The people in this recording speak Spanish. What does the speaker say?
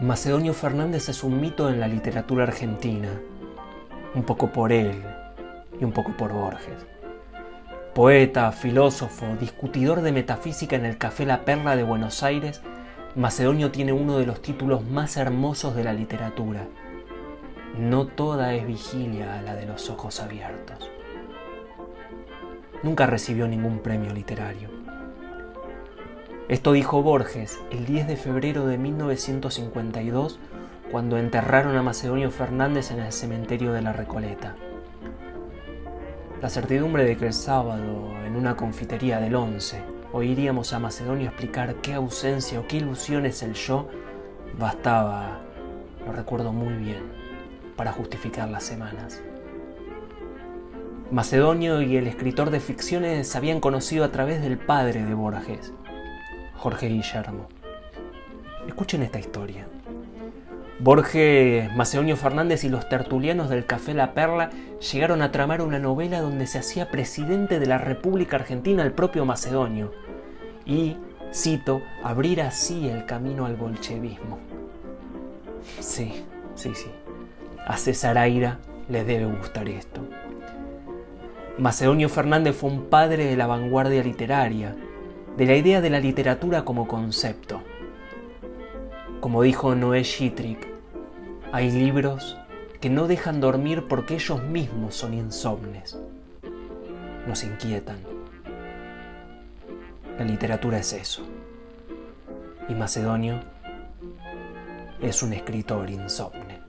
Macedonio Fernández es un mito en la literatura argentina, un poco por él y un poco por Borges. Poeta, filósofo, discutidor de metafísica en el Café La Perla de Buenos Aires, Macedonio tiene uno de los títulos más hermosos de la literatura. No toda es vigilia a la de los ojos abiertos. Nunca recibió ningún premio literario. Esto dijo Borges el 10 de febrero de 1952 cuando enterraron a Macedonio Fernández en el cementerio de la Recoleta. La certidumbre de que el sábado, en una confitería del 11, oiríamos a Macedonio explicar qué ausencia o qué ilusión es el yo, bastaba, lo recuerdo muy bien, para justificar las semanas. Macedonio y el escritor de ficciones se habían conocido a través del padre de Borges, Jorge Guillermo. Escuchen esta historia. Borges, Macedonio Fernández y los tertulianos del Café La Perla llegaron a tramar una novela donde se hacía presidente de la República Argentina el propio Macedonio y, cito, abrir así el camino al bolchevismo. Sí, sí, sí. A César Aira le debe gustar esto. Macedonio Fernández fue un padre de la vanguardia literaria, de la idea de la literatura como concepto. Como dijo Noé Schitrick, hay libros que no dejan dormir porque ellos mismos son insomnes. Nos inquietan. La literatura es eso. Y Macedonio es un escritor insomne.